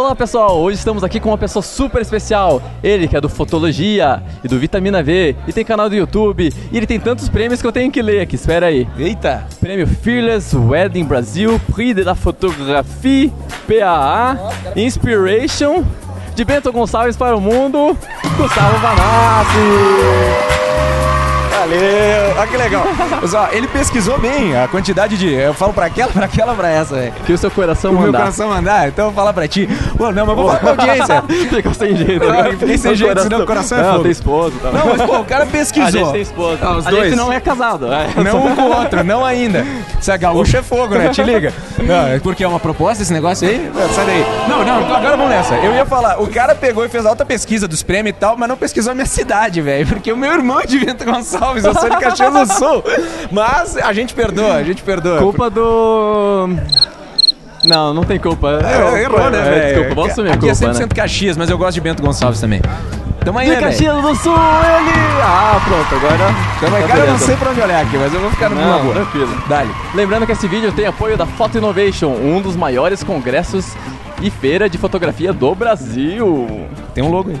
Olá pessoal, hoje estamos aqui com uma pessoa super especial. Ele que é do Fotologia e do Vitamina V e tem canal do YouTube e ele tem tantos prêmios que eu tenho que ler aqui. Espera aí. Eita! Prêmio Fearless Wedding Brasil, Prix de la Photographie, PAA, Inspiration, de Bento Gonçalves para o mundo, Gustavo Vanassi. Valeu! Olha que legal. Ó, ele pesquisou bem a quantidade de. Eu falo pra aquela, pra aquela, pra essa, velho. Que o seu coração O meu mandar. coração mandar, então eu vou falar pra ti. Pô, não, mas vou falar pra audiência. Ficou sem jeito. Agora. fiquei sem O jeito, senão o coração é Não, fogo. tem esposa. Tá? Não, mas pô, o cara pesquisou. A gente tem esposa. Ah, os a dois. gente não é casado. É. Não um com o outro, não ainda. Se a gaúcha é fogo, né? Te liga. Não, é porque é uma proposta esse negócio aí? Não, sai daí. Não, não, então agora vamos nessa. Eu ia falar, o cara pegou e fez alta pesquisa dos prêmios e tal, mas não pesquisou a minha cidade, velho. Porque o meu irmão é de Vento Gonçalves, eu sou de Caxias do Sul. Mas a gente perdoa, a gente perdoa. Culpa do. Não, não tem culpa. É, errou, né, É, velho? Desculpa, vamos assumir a Aqui é culpa, 100% né? Caxias, mas eu gosto de Bento Gonçalves também. Tamo aí, De né, velho? Caxias do Sul, ele! Ah, pronto, agora. Tamo aí. tá Cara, eu não sei pra onde olhar aqui, mas eu vou ficar numa boa. tranquilo. Dale. Lembrando que esse vídeo tem apoio da Photo Innovation, um dos maiores congressos e feira de fotografia do Brasil. Tem um logo aí.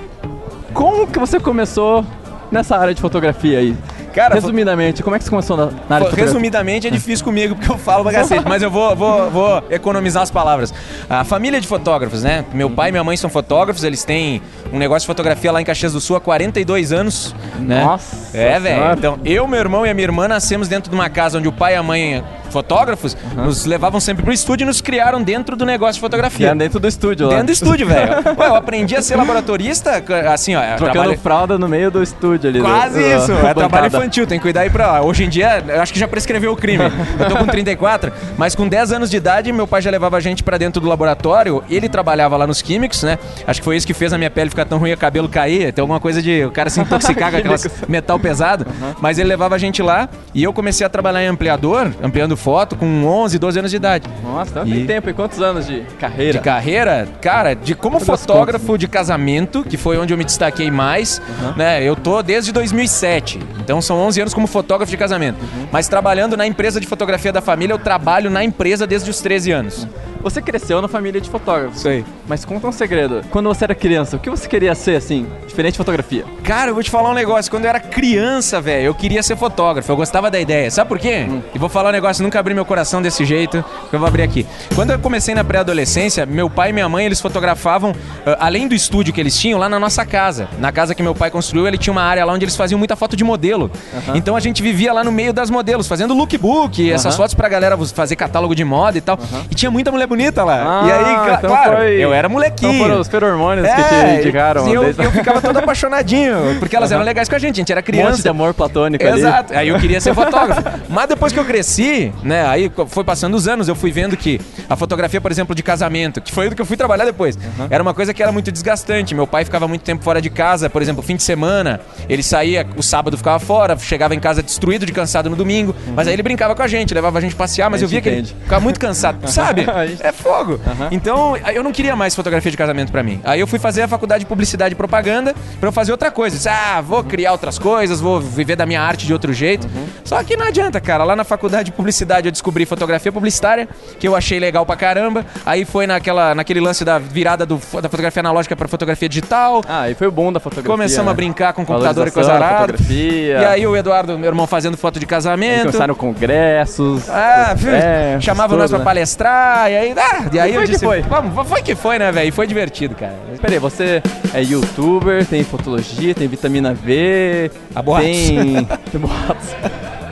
Como que você começou nessa área de fotografia aí? Cara, Resumidamente, como é que você começou na, na área de fotografia? Resumidamente é difícil comigo porque eu falo pra cacete, mas eu vou, vou, vou economizar as palavras. A família de fotógrafos, né? Meu pai e minha mãe são fotógrafos, eles têm um negócio de fotografia lá em Caxias do Sul há 42 anos, né? Nossa É, velho. Então, eu, meu irmão e a minha irmã nascemos dentro de uma casa onde o pai e a mãe fotógrafos nos levavam sempre pro estúdio e nos criaram dentro do negócio de fotografia. é dentro do estúdio lá. Dentro do estúdio, velho. Eu aprendi a ser laboratorista, assim, ó. Trocando trabalho- fralda no meio do estúdio ali. do- Quase do- isso, é trabalho infantil, tem que cuidar aí pra. Hoje em dia, eu acho que já prescreveu o crime. Eu tô com 34, mas com 10 anos de idade, meu pai já levava a gente pra dentro do laboratório. Ele trabalhava lá nos químicos, né? Acho que foi isso que fez a minha pele ficar tão ruim o cabelo cair. Tem alguma coisa de o cara se intoxicar com aquelas metal pesado. Mas ele levava a gente lá e eu comecei a trabalhar em ampliador, ampliando foto, com 11, 12 anos de idade. Nossa, então E- tem tempo. E quantos anos de carreira? De carreira, cara, de como Todas as fotógrafo de casamento, que foi onde eu me destaquei mais, né? Eu tô desde 2007. Então são 11 anos como fotógrafo de casamento. Mas trabalhando na empresa de fotografia da família, eu trabalho na empresa desde os 13 anos. Você cresceu na família de fotógrafos. Aí. Mas conta um segredo. Quando você era criança, o que você queria ser, assim, diferente de fotografia? Cara, eu vou te falar um negócio. Quando eu era criança, velho, eu queria ser fotógrafo. Eu gostava da ideia. Sabe por quê? E vou falar um negócio, nunca abri meu coração desse jeito, que eu vou abrir aqui. Quando eu comecei na pré-adolescência, meu pai e minha mãe, eles fotografavam, ah, além do estúdio que eles tinham, lá na nossa casa. Na casa que meu pai construiu, ele tinha uma área lá onde eles faziam muita foto de modelo. Então a gente vivia lá no meio das modelos, fazendo lookbook, essas fotos pra galera fazer catálogo de moda e tal. E tinha muita mulher bonita lá. Ah, e aí, então claro, foi- eu era molequinho. Então foram os feromônios que te É, indicaram. e eu, desde- eu ficava todo apaixonadinho, porque elas eram legais com a gente, a gente era um monte criança. de amor platônico ali. Exato. Aí eu queria ser fotógrafo. Mas depois que eu cresci, né? Aí foi passando os anos, eu fui vendo que a fotografia, por exemplo, de casamento, que foi do que eu fui trabalhar depois, era uma coisa que era muito desgastante. Meu pai ficava muito tempo fora de casa, por exemplo, fim de semana, ele saía, o sábado ficava fora, chegava em casa destruído de cansado no domingo, mas aí ele brincava com a gente, levava a gente passear, mas A eu via gente que ele entende. ficava muito cansado, sabe? É fogo. Então, eu não queria mais fotografia de casamento pra mim. Aí eu fui fazer a faculdade de publicidade e propaganda pra eu fazer outra coisa. Disse, ah, vou criar outras coisas, vou viver da minha arte de outro jeito. Só que não adianta, cara. Lá na faculdade de publicidade eu descobri fotografia publicitária, que eu achei legal pra caramba. Aí foi naquela, naquele lance da virada do, da fotografia analógica pra fotografia digital. Ah, e foi o bom da fotografia. Começamos né? a brincar com computador e coisa arada. E aí o Eduardo, meu irmão, fazendo foto de casamento. começaram congressos. Ah, viu? é, Chamavam tudo, nós pra né? palestrar, e aí, ah, e aí foi eu que disse, foi. vamos, foi que foi, né, velho? E foi divertido, cara. Peraí, você é youtuber, tem fotologia, tem vitamina V, A boatos. tem... tem boatos.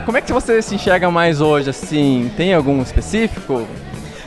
Como é que você se enxerga mais hoje, assim? Tem algum específico?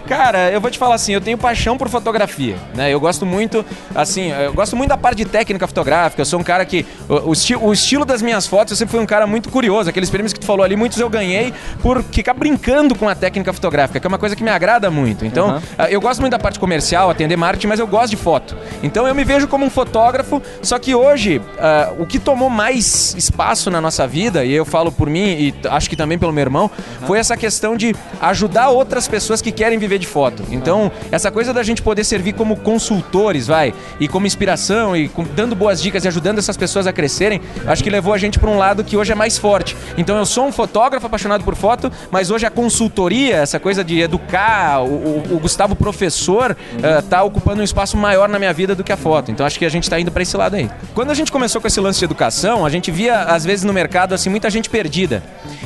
Cara, eu vou te falar assim, eu tenho paixão por fotografia, né? Eu gosto muito, assim, eu gosto muito da parte de técnica fotográfica. Eu sou um cara que o, o esti- o estilo das minhas fotos, eu sempre fui um cara muito curioso. Aqueles prêmios que tu falou ali, muitos eu ganhei por ficar brincando com a técnica fotográfica, que é uma coisa que me agrada muito. Então, ah, eu gosto muito da parte comercial, atender marketing, mas eu gosto de foto. Então, eu me vejo como um fotógrafo, só que hoje, ah, o que tomou mais espaço na nossa vida, e eu falo por mim e acho que também pelo meu irmão, foi essa questão de ajudar outras pessoas que querem viver viver de foto. Então, essa coisa da gente poder servir como consultores, vai, e como inspiração e com- dando boas dicas e ajudando essas pessoas a crescerem, acho que levou a gente para um lado que hoje é mais forte. Então, eu sou um fotógrafo apaixonado por foto, mas hoje a consultoria, essa coisa de educar, o, o- o Gustavo professor, eh, tá ocupando um espaço maior na minha vida do que a foto. Então, acho que a gente tá indo para esse lado aí. Quando a gente começou com esse lance de educação, a gente via às vezes no mercado assim muita gente perdida.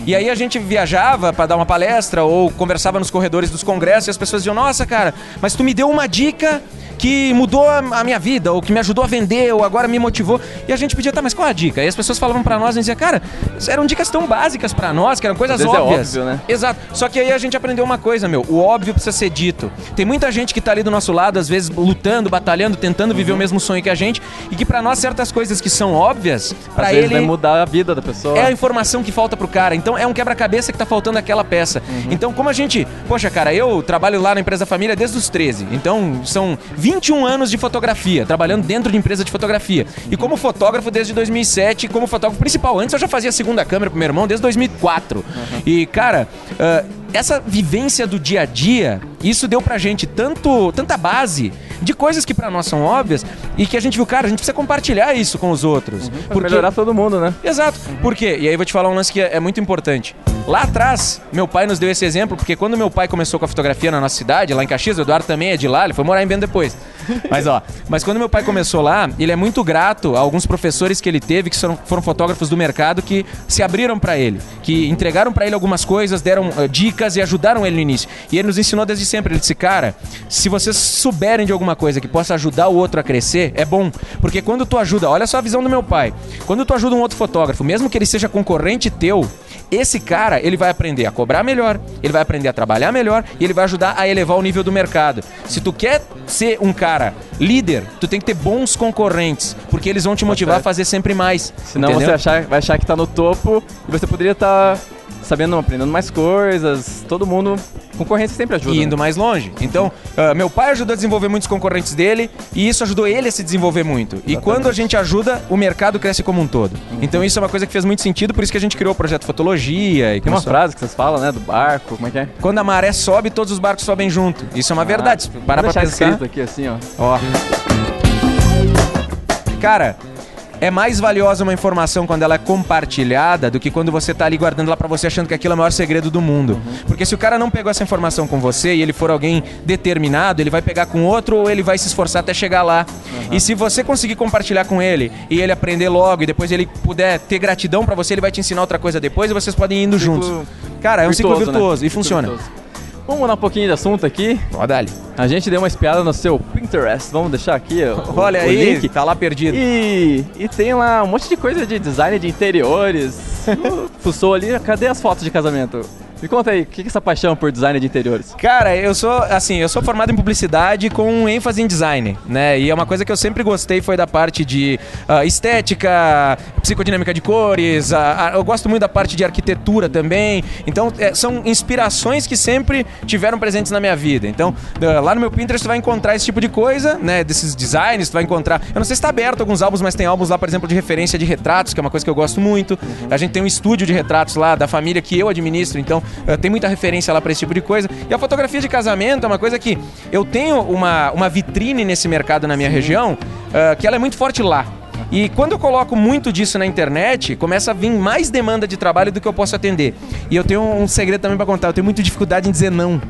E aí a gente viajava para dar uma palestra ou conversava nos corredores dos congressos as pessoas diziam: "Nossa, cara, mas tu me deu uma dica que mudou a a minha vida, ou que me ajudou a vender, ou agora me motivou. E a gente pedia, tá, mas qual a dica? E as pessoas falavam pra nós e diziam, cara, eram dicas tão básicas pra nós, que eram coisas é óbvias. óbvio, né? Exato. Só que aí a gente aprendeu uma coisa, meu. O óbvio precisa ser dito. Tem muita gente que tá ali do nosso lado, às vezes lutando, batalhando, tentando viver Uhum. o mesmo sonho que a gente, e que pra nós certas coisas que são óbvias, vezes ele vai mudar a vida da pessoa. é a informação que falta pro cara. Então é um quebra-cabeça que tá faltando aquela peça. Então, como a gente. Poxa, cara, eu trabalho lá na empresa família desde os 13. Então, são 21 anos de fotografia, trabalhando dentro de empresa de fotografia. E como fotógrafo desde 2007, como fotógrafo principal. Antes eu já fazia a segunda câmera pro meu irmão desde 2004. E, cara. ah, essa vivência do dia a dia, isso deu pra gente tanto, tanta base de coisas que pra nós são óbvias e que a gente viu, cara, a gente precisa compartilhar isso com os outros. Pra melhorar todo mundo, né? Exato. Por quê? E aí eu vou te falar um lance que é, é muito importante. Lá atrás, meu pai nos deu esse exemplo, porque quando meu pai começou com a fotografia na nossa cidade, lá em Caxias, o Eduardo também é de lá, ele foi morar em Bento depois. Mas ó, mas quando meu pai começou lá, ele é muito grato a alguns professores que ele teve, que foram, foram fotógrafos do mercado, que se abriram pra ele, que entregaram pra ele algumas coisas, deram eh, dicas e ajudaram ele no início. E ele nos ensinou desde sempre, ele disse, cara, se vocês souberem de alguma coisa que possa ajudar o outro a crescer, é bom. Porque quando tu ajuda, olha só a visão do meu pai. Quando tu ajuda um outro fotógrafo, mesmo que ele seja concorrente teu, esse cara, ele vai aprender a cobrar melhor, ele vai aprender a trabalhar melhor e ele vai ajudar a elevar o nível do mercado. Se tu quer ser um cara líder, tu tem que ter bons concorrentes, porque eles vão te motivar a fazer sempre mais. Senão entendeu? você achar, vai achar que tá no topo e você poderia estar sabendo, aprendendo mais coisas. Todo mundo. Concorrência sempre ajuda. e né? indo mais longe. Então, ah, meu pai ajudou a desenvolver muitos concorrentes dele e isso ajudou ele a se desenvolver muito. E quando a gente ajuda, o mercado cresce como um todo. Então, isso é uma coisa que fez muito sentido, por isso que a gente criou o projeto Fotologia. E Tem uma frase que vocês falam, né? Do barco, como é que é? Quando a maré sobe, todos os barcos sobem junto. Isso é uma verdade. Se Vou parar pra pensar. aqui assim, ó. Ó. Cara, é mais valiosa uma informação quando ela é compartilhada do que quando você tá ali guardando lá pra você achando que aquilo é o maior segredo do mundo. Porque se o cara não pegou essa informação com você e ele for alguém determinado, ele vai pegar com outro ou ele vai se esforçar até chegar lá. E se você conseguir compartilhar com ele e ele aprender logo e depois ele puder ter gratidão pra você, ele vai te ensinar outra coisa depois e vocês podem ir indo Ciclo juntos. Cara, é um ciclo virtuoso, né? virtuoso e Ciclo funciona. virtuoso. Vamos mudar um pouquinho de assunto aqui. Ó, dali. A gente deu uma espiada no seu Pinterest. Vamos deixar aqui o, Olha o aí, link. tá lá perdido. E, e tem lá um monte de coisa de design de interiores. Fuçou ali, cadê as fotos de casamento? Me conta aí, o que é essa paixão por design de interiores? Cara, eu sou, assim, eu sou formado em publicidade com ênfase em design, né? E é uma coisa que eu sempre gostei foi da parte de ah, estética, psicodinâmica de cores, ah, ah, eu gosto muito da parte de arquitetura também. Então, é, são inspirações que sempre tiveram presentes na minha vida. Então, lá no meu Pinterest tu vai encontrar esse tipo de coisa, né? Desses designs, tu vai encontrar... Eu não sei se tá aberto alguns álbuns, mas tem álbuns lá, por exemplo, de referência de retratos, que é uma coisa que eu gosto muito. A gente tem um estúdio de retratos lá da família que eu administro, então tem muita referência lá pra esse tipo de coisa. E a fotografia de casamento é uma coisa que eu tenho uma, uma vitrine nesse mercado na minha região, eh, que ela é muito forte lá. E quando eu coloco muito disso na internet, começa a vir mais demanda de trabalho do que eu posso atender. E eu tenho um segredo também pra contar, eu tenho muita dificuldade em dizer não.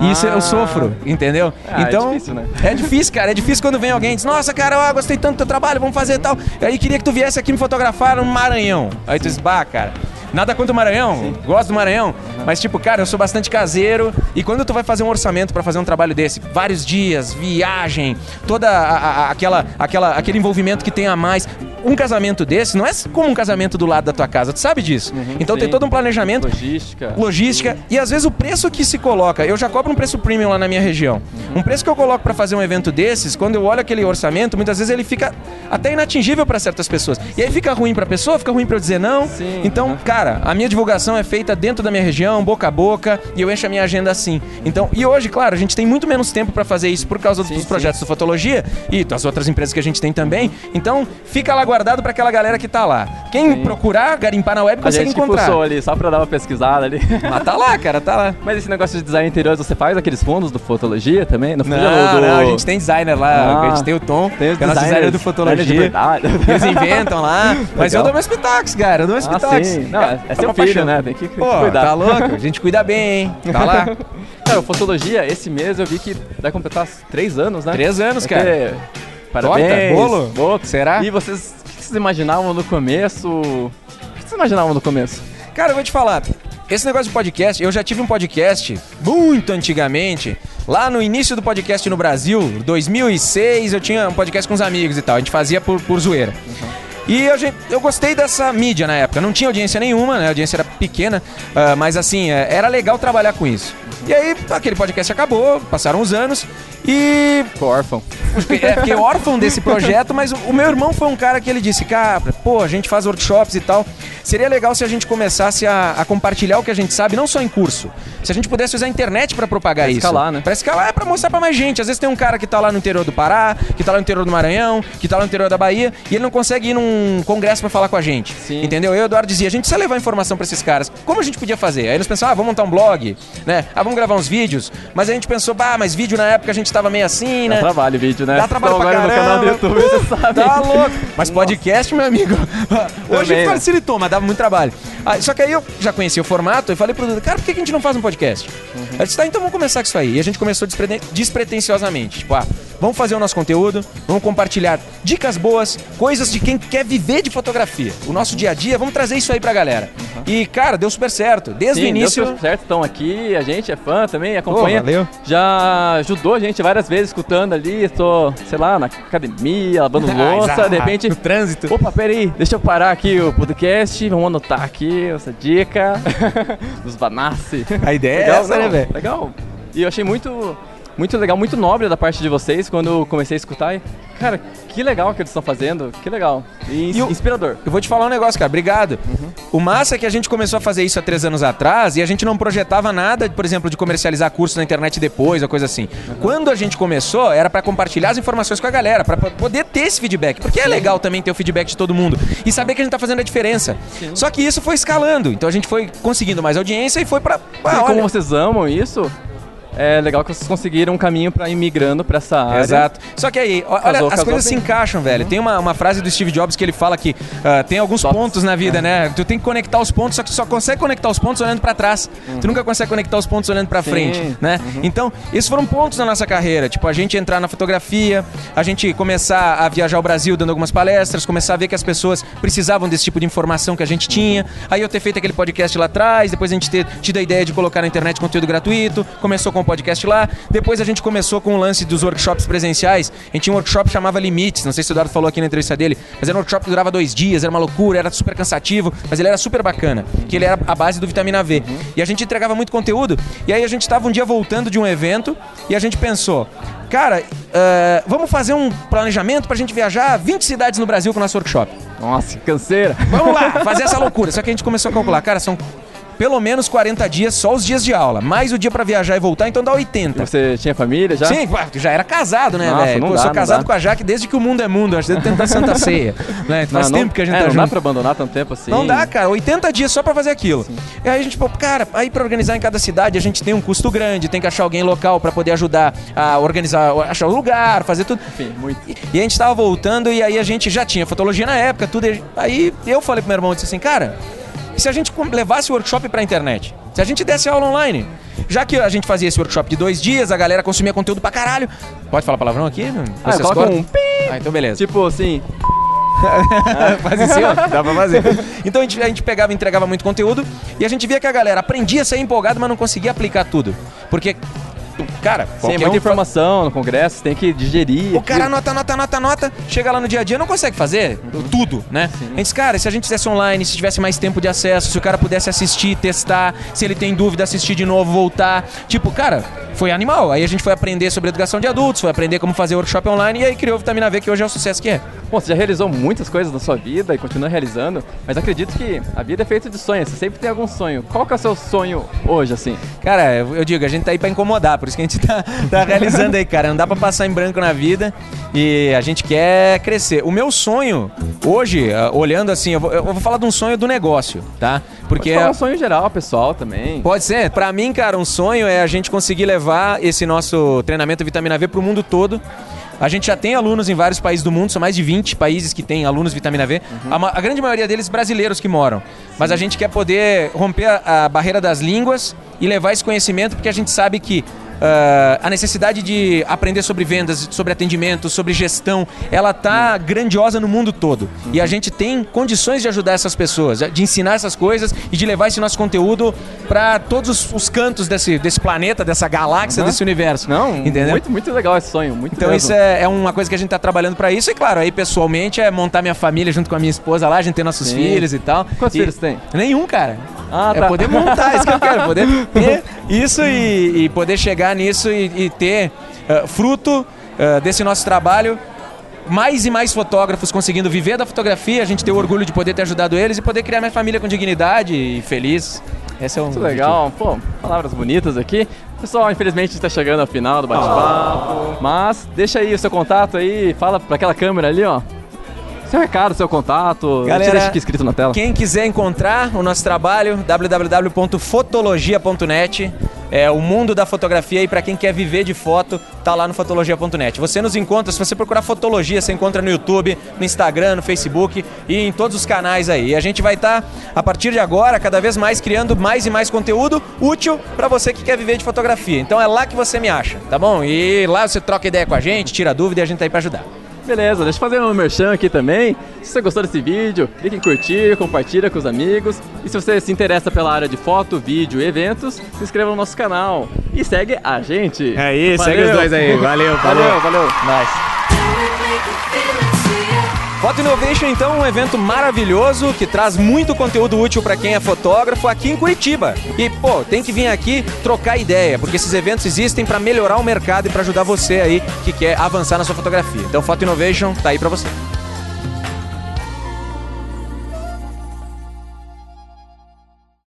E isso Ah. eu sofro, entendeu? Ah, é então, difícil, né? é difícil, cara. É difícil quando vem alguém e diz: Nossa, cara, eu gostei tanto do teu trabalho, vamos fazer tal. E aí queria que tu viesse aqui me fotografar no Maranhão. Aí tu diz: Bah, cara. Nada contra o Maranhão, gosto do Maranhão, mas tipo, cara, eu sou bastante caseiro e quando tu vai fazer um orçamento pra fazer um trabalho desse, vários dias, viagem, toda a- a- aquela, aquela, aquele envolvimento que tem a mais, um casamento desse não é como um casamento do lado da tua casa, tu sabe disso? então tem sim. todo um planejamento, Logística. logística e às vezes o preço que se coloca, eu já cobro um preço premium lá na minha região. Um preço que eu coloco pra fazer um evento desses, quando eu olho aquele orçamento, muitas vezes ele fica até inatingível pra certas pessoas. E aí fica ruim pra pessoa, fica ruim pra eu dizer não. Sim, então, cara, cara, a minha divulgação é feita dentro da minha região, boca a boca, e eu encho a minha agenda assim. Então, e hoje, claro, a gente tem muito menos tempo pra fazer isso por causa Sim, dos sim. projetos do Fotologia e das outras empresas que a gente tem também. Então, fica lá guardado pra aquela galera que tá lá. Quem Sim. procurar, garimpar na web, A consegue gente que encontrar. puxou ali só pra dar uma pesquisada ali. Mas tá lá, cara, tá lá. Mas esse negócio de design interiores, você faz aqueles fundos do Fotologia também? No Não, do... não, a gente tem designer lá, Ah. a gente tem o Tom, Tem os que é nosso designer do Fotologia. Eles inventam lá, mas eu Legal. dou meus pitacos, cara, eu dou meus Ah, pitacos. Não, é, é seu uma filho, paixão. né? Tem que Pô, cuidar. tá louco? A gente cuida bem, hein? Tá lá. Cara, o Fotologia, esse mês eu vi que vai completar três anos, né? Três anos, Vai cara. ter Parabéns. bolo? Bolo. Será? E vocês, o que vocês imaginavam no começo? O que vocês imaginavam no começo? Cara, eu vou te falar. Esse negócio de podcast, eu já tive um podcast muito antigamente. Lá no início do podcast no Brasil, 2006, eu tinha um podcast com os amigos e tal. A gente fazia por, por zoeira. E a gente- eu gostei dessa mídia na época. Não tinha audiência nenhuma, né? A audiência era pequena. ah, mas assim, é, era legal trabalhar com isso. E aí, aquele podcast acabou, passaram uns anos. E Ficou órfão. é, fiquei órfão desse projeto, mas o, o meu irmão foi um cara que ele disse, cara, pô, a gente faz workshops e tal. Seria legal se a gente começasse a, a compartilhar o que a gente sabe, não só em curso. Se a gente pudesse usar a internet pra propagar Pra isso. escalar, né? Pra escalar é pra mostrar pra mais gente. Às vezes tem um cara que tá lá no interior do Pará, que tá lá no interior do Maranhão, que tá lá no interior da Bahia, e ele não consegue ir num congresso pra falar com a gente. Sim. Entendeu? Eu e o Eduardo dizia, a gente precisa levar informação pra esses caras. Como a gente podia fazer? Aí eles pensaram, ah, vamos montar um blog, né? Ah, vamos gravar uns vídeos. Mas a gente pensou, bah, mas vídeo na época a gente tava meio assim, né? Dá trabalho vídeo, né? Dá trabalho Então, pra agora no canal do caramba. YouTube, você sabe. Tá louco. Mas podcast, meu amigo, hoje Também, né? facilitou, mas dava muito trabalho. Ah, só que aí eu já conhecia o formato e falei pro Dudu, cara, por que a gente não faz um podcast? Uhum. Ele disse, tá, então vamos começar com isso aí. E a gente começou despre- despretensiosamente. Tipo, ah, vamos fazer o nosso conteúdo, vamos compartilhar dicas boas, coisas de quem quer viver de fotografia. O nosso dia a dia, vamos trazer isso aí pra galera. E, cara, deu super certo. Desde Sim, o início... deu super certo, estão aqui, a gente é fã também, acompanha. Pô, valeu. Já ajudou a gente várias vezes escutando ali, estou, sei lá, na academia, lavando louça, de repente. No trânsito. Opa, peraí, deixa eu parar aqui o podcast, vamos anotar aqui essa dica dos Banassi. A ideia é essa, né, não, velho? Legal. E eu achei muito, muito legal, muito nobre da parte de vocês quando comecei a escutar. Cara, que legal que eles estão fazendo, que legal. E, E inspirador. Eu vou te falar um negócio, cara. Obrigado. O massa é que a gente começou a fazer isso há três anos atrás e a gente não projetava nada, por exemplo, de comercializar curso na internet depois ou coisa assim. Quando a gente começou, era pra compartilhar as informações com a galera, pra p- poder ter esse feedback. Porque é legal também ter o feedback de todo mundo e saber que a gente tá fazendo a diferença. Só que isso foi escalando. Então a gente foi conseguindo mais audiência e foi pra. Ah, e como olha- vocês amam isso, é legal que vocês conseguiram um caminho pra ir migrando pra essa área. Exato. Só que aí, olha, Casou, as casou coisas se bem. encaixam, velho. Tem uma, uma frase do Steve Jobs que ele fala que ah, tem alguns Tops. pontos na vida, né? Tu tem que conectar os pontos, só que tu só consegue conectar os pontos olhando pra trás. Tu nunca consegue conectar os pontos olhando Sim. frente, né? Então, esses foram pontos na nossa carreira. Tipo, a gente entrar na fotografia, a gente começar a viajar o Brasil dando algumas palestras, começar a ver que as pessoas precisavam desse tipo de informação que a gente tinha. Aí eu ter feito aquele podcast lá atrás, depois a gente ter tido a ideia de colocar na internet conteúdo gratuito, começou com o podcast lá, depois a gente começou com o lance dos workshops presenciais. A gente tinha um workshop que chamava Limites, não sei se o Eduardo falou aqui na entrevista dele, mas era um workshop que durava dois dias, era uma loucura, era super cansativo, mas ele era super bacana, que ele era a base do Vitamina V. E a gente entregava muito conteúdo, e aí a gente tava um dia voltando de um evento, e a gente pensou, cara, eh, vamos fazer um planejamento pra gente viajar 20 cidades no Brasil com o nosso workshop. Nossa, que canseira. Vamos lá, fazer essa loucura. Só que a gente começou a calcular, cara, são pelo menos 40 dias só os dias de aula, mais o dia pra viajar e voltar, então dá 80. Você tinha família já? Sim, já era casado, né, Nossa, velho? dá, sou casado dá. com a Jaque desde que o mundo é mundo, acho que desde tentar Santa Ceia. Né? Faz não, tempo que a gente é, tá não junto. dá pra abandonar tanto tempo assim. Não dá, cara. 80 dias só pra fazer aquilo. E aí a gente, pô, cara, aí pra organizar em cada cidade a gente tem um custo grande, tem que achar alguém local pra poder ajudar a organizar, achar o lugar, fazer tudo. Enfim, muito. E a gente tava voltando e aí a gente já tinha fotologia na época, tudo. e Aí eu falei pro meu irmão, eu disse assim, cara, e se a gente levasse o workshop pra internet? Se a gente desse aula online? Já que a gente fazia esse workshop de dois dias, a galera consumia conteúdo pra caralho. Pode falar palavrão aqui? Ah, Vocês coloca cortam? um pi, Ah, então beleza. tipo assim. Faz assim, ó. Dá pra fazer. Então a gente, a gente pegava e entregava muito conteúdo e a gente via que a galera aprendia a ser empolgado, mas não conseguia aplicar tudo. Porque cara, Tem qualquer muita informação no congresso, tem que digerir. o cara anota, anota, anota, anota, chega lá no dia a dia, não consegue fazer tudo, né? A gente, cara, se a gente fizesse online, se tivesse mais tempo de acesso, se o cara pudesse assistir, testar, se ele tem dúvida, assistir de novo, voltar. Tipo, cara, foi animal. Aí a gente foi aprender sobre educação de adultos, foi aprender como fazer workshop online e aí criou o Vitamina V, que hoje é o sucesso que é. Bom, você já realizou muitas coisas na sua vida e continua realizando, mas acredito que a vida é feita de sonhos, você sempre tem algum sonho. Qual que é o seu sonho hoje, assim? Cara, eu eu digo, a gente tá aí pra incomodar, por isso que a gente tá, tá realizando aí, cara. Não dá pra passar em branco na vida e a gente quer crescer. O meu sonho, hoje, ah, olhando assim, eu vou, eu vou falar de um sonho do negócio, tá? Porque Pode falar um sonho geral, pessoal, também. Pode ser. Pra mim, cara, um sonho é a gente conseguir levar esse nosso treinamento Vitamina V pro mundo todo. A gente já tem alunos em vários países do mundo, são mais de 20 países que têm alunos Vitamina V. A, ma- a grande maioria deles brasileiros que moram. Mas a gente quer poder romper a, a barreira das línguas e levar esse conhecimento, porque a gente sabe que ah, a necessidade de aprender sobre vendas, sobre atendimento, sobre gestão, ela tá grandiosa no mundo todo. E a gente tem condições de ajudar essas pessoas, de ensinar essas coisas e de levar esse nosso conteúdo para todos os, os cantos desse, desse planeta, dessa galáxia, Aham. desse universo. Não, entendeu? muito, muito legal esse sonho, muito Então mesmo. isso é, é uma coisa que a gente tá trabalhando para isso. E claro, aí pessoalmente é montar minha família junto com a minha esposa lá, a gente ter nossos Sim. filhos e tal. Quantos E- filhos tem? Nenhum, cara. Ah, É tá. poder montar, isso que eu quero. Poder ter isso e, e poder chegar nisso e, e ter ah, fruto ah, desse nosso trabalho. Mais e mais fotógrafos conseguindo viver da fotografia, a gente ter o orgulho de poder ter ajudado eles e poder criar minha família com dignidade e feliz. Esse é um Muito legal, pô, palavras bonitas aqui. Pessoal, infelizmente está chegando ao final do bate-papo, mas deixa aí o seu contato aí, fala para aquela câmera ali, ó. Seu recado, seu contato, Galera, deixa aqui escrito na tela. Quem quiser encontrar o nosso trabalho, www.fotologia.net. É o mundo da fotografia e para quem quer viver de foto, tá lá no fotologia.net. Você nos encontra, se você procurar fotologia, você encontra no YouTube, no Instagram, no Facebook e em todos os canais aí. E a gente vai estar a partir de agora cada vez mais criando mais e mais conteúdo útil para você que quer viver de fotografia. Então é lá que você me acha, tá bom? E lá você troca ideia com a gente, tira dúvida e a gente tá aí para ajudar. Beleza, deixa eu fazer um merchan aqui também. Se você gostou desse vídeo, clique em curtir, compartilha com os amigos. E se você se interessa pela área de foto, vídeo e eventos, se inscreva no nosso canal. E segue a gente. É isso, Valeu. segue os dois aí. Valeu, Valeu, valeu. Foto Innovation, então, um evento maravilhoso que traz muito conteúdo útil para quem é fotógrafo aqui em Curitiba. E, pô, tem que vir aqui trocar ideia, porque esses eventos existem para melhorar o mercado e para ajudar você aí que quer avançar na sua fotografia. Então, Foto Innovation tá aí para você.